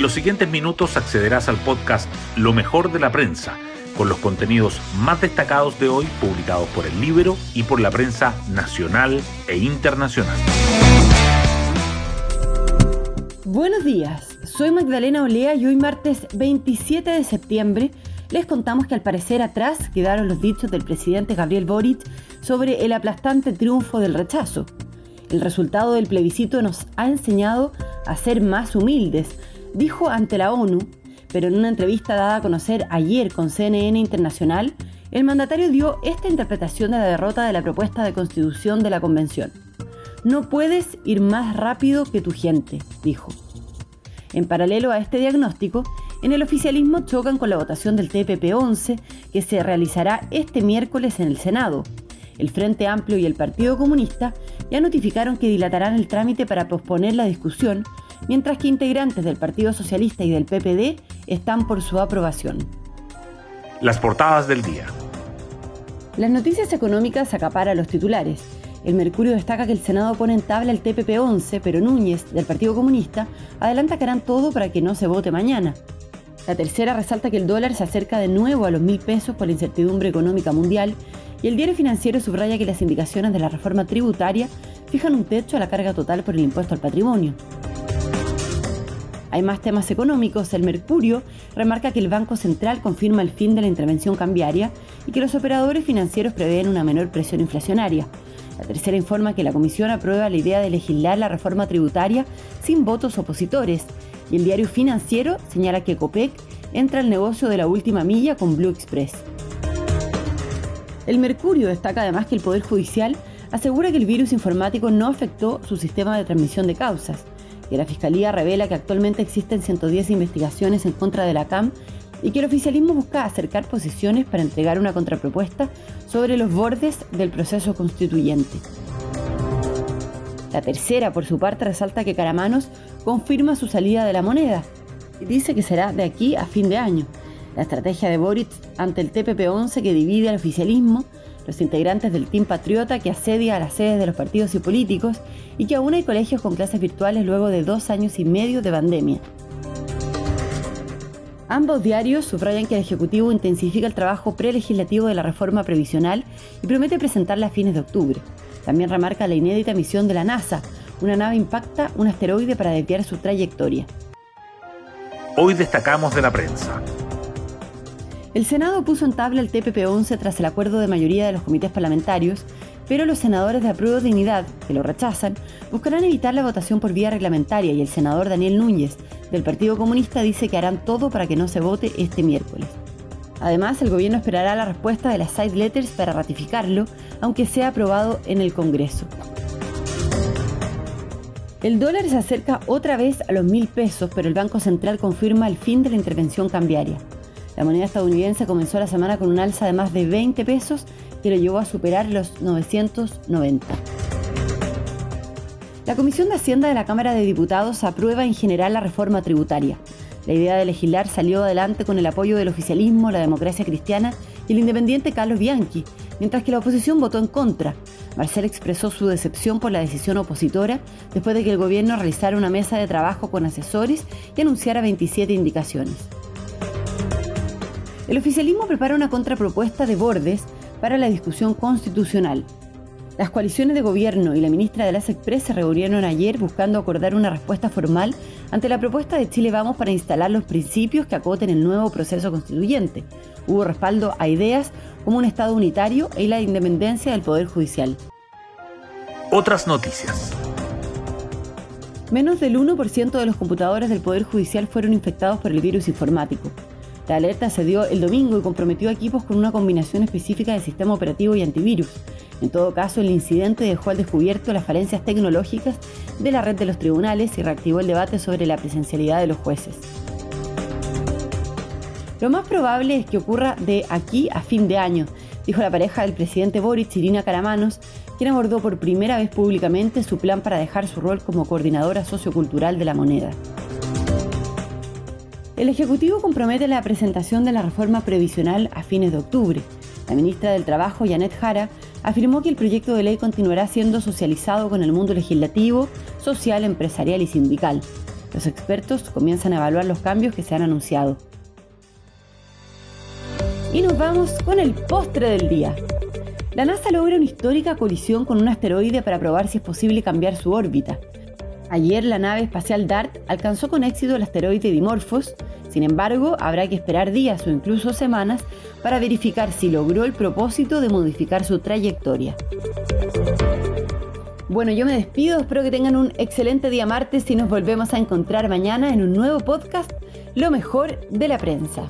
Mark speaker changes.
Speaker 1: En los siguientes minutos accederás al podcast Lo mejor de la prensa, con los contenidos más destacados de hoy publicados por el libro y por la prensa nacional e internacional.
Speaker 2: Buenos días, soy Magdalena Olea y hoy martes 27 de septiembre les contamos que al parecer atrás quedaron los dichos del presidente Gabriel Boric sobre el aplastante triunfo del rechazo. El resultado del plebiscito nos ha enseñado a ser más humildes, dijo ante la ONU, pero en una entrevista dada a conocer ayer con CNN Internacional, el mandatario dio esta interpretación de la derrota de la propuesta de constitución de la convención. No puedes ir más rápido que tu gente, dijo. En paralelo a este diagnóstico, en el oficialismo chocan con la votación del TPP-11 que se realizará este miércoles en el Senado. El Frente Amplio y el Partido Comunista ya notificaron que dilatarán el trámite para posponer la discusión, mientras que integrantes del Partido Socialista y del PPD están por su aprobación.
Speaker 1: Las portadas del día.
Speaker 2: Las noticias económicas acaparan los titulares. El Mercurio destaca que el Senado pone en tabla el TPP-11, pero Núñez, del Partido Comunista, adelanta que harán todo para que no se vote mañana. La tercera resalta que el dólar se acerca de nuevo a los mil pesos por la incertidumbre económica mundial y el diario financiero subraya que las indicaciones de la reforma tributaria fijan un techo a la carga total por el impuesto al patrimonio. Hay más temas económicos. El Mercurio remarca que el Banco Central confirma el fin de la intervención cambiaria y que los operadores financieros prevén una menor presión inflacionaria. La tercera informa que la Comisión aprueba la idea de legislar la reforma tributaria sin votos opositores y el diario financiero señala que COPEC entra al negocio de la última milla con Blue Express. El Mercurio destaca además que el Poder Judicial asegura que el virus informático no afectó su sistema de transmisión de causas, que la Fiscalía revela que actualmente existen 110 investigaciones en contra de la CAM y que el oficialismo busca acercar posiciones para entregar una contrapropuesta sobre los bordes del proceso constituyente. La tercera, por su parte, resalta que Caramanos confirma su salida de la moneda y dice que será de aquí a fin de año. La estrategia de Boric ante el TPP-11 que divide al oficialismo, los integrantes del Team Patriota que asedia a las sedes de los partidos y políticos y que aún hay colegios con clases virtuales luego de dos años y medio de pandemia. Ambos diarios subrayan que el Ejecutivo intensifica el trabajo prelegislativo de la reforma previsional y promete presentarla a fines de octubre. También remarca la inédita misión de la NASA. Una nave impacta un asteroide para desviar su trayectoria.
Speaker 1: Hoy destacamos de la prensa.
Speaker 2: El Senado puso en tabla el TPP-11 tras el acuerdo de mayoría de los comités parlamentarios, pero los senadores de Apruebo Dignidad, que lo rechazan, buscarán evitar la votación por vía reglamentaria y el senador Daniel Núñez, del Partido Comunista, dice que harán todo para que no se vote este miércoles. Además, el gobierno esperará la respuesta de las side letters para ratificarlo, aunque sea aprobado en el Congreso. El dólar se acerca otra vez a los mil pesos, pero el Banco Central confirma el fin de la intervención cambiaria. La moneda estadounidense comenzó la semana con un alza de más de 20 pesos que lo llevó a superar los 990. La Comisión de Hacienda de la Cámara de Diputados aprueba en general la reforma tributaria. La idea de legislar salió adelante con el apoyo del oficialismo, la democracia cristiana y el independiente Carlos Bianchi, mientras que la oposición votó en contra. Marcel expresó su decepción por la decisión opositora después de que el gobierno realizara una mesa de trabajo con asesores y anunciara 27 indicaciones. El oficialismo prepara una contrapropuesta de bordes para la discusión constitucional. Las coaliciones de gobierno y la ministra de las Express se reunieron ayer buscando acordar una respuesta formal ante la propuesta de Chile Vamos para instalar los principios que acoten el nuevo proceso constituyente. Hubo respaldo a ideas como un Estado unitario y la independencia del Poder Judicial.
Speaker 1: Otras noticias.
Speaker 2: Menos del 1% de los computadores del Poder Judicial fueron infectados por el virus informático. La alerta se dio el domingo y comprometió equipos con una combinación específica de sistema operativo y antivirus. En todo caso, el incidente dejó al descubierto las falencias tecnológicas de la red de los tribunales y reactivó el debate sobre la presencialidad de los jueces. Lo más probable es que ocurra de aquí a fin de año, dijo la pareja del presidente Boric, Irina Caramanos, quien abordó por primera vez públicamente su plan para dejar su rol como coordinadora sociocultural de la moneda. El Ejecutivo compromete la presentación de la reforma previsional a fines de octubre. La ministra del Trabajo, Janet Jara, afirmó que el proyecto de ley continuará siendo socializado con el mundo legislativo, social, empresarial y sindical. Los expertos comienzan a evaluar los cambios que se han anunciado. Y nos vamos con el postre del día. La NASA logra una histórica colisión con un asteroide para probar si es posible cambiar su órbita. Ayer la nave espacial DART alcanzó con éxito el asteroide Dimorphos, sin embargo habrá que esperar días o incluso semanas para verificar si logró el propósito de modificar su trayectoria. Bueno, yo me despido, espero que tengan un excelente día martes y nos volvemos a encontrar mañana en un nuevo podcast, Lo mejor de la prensa.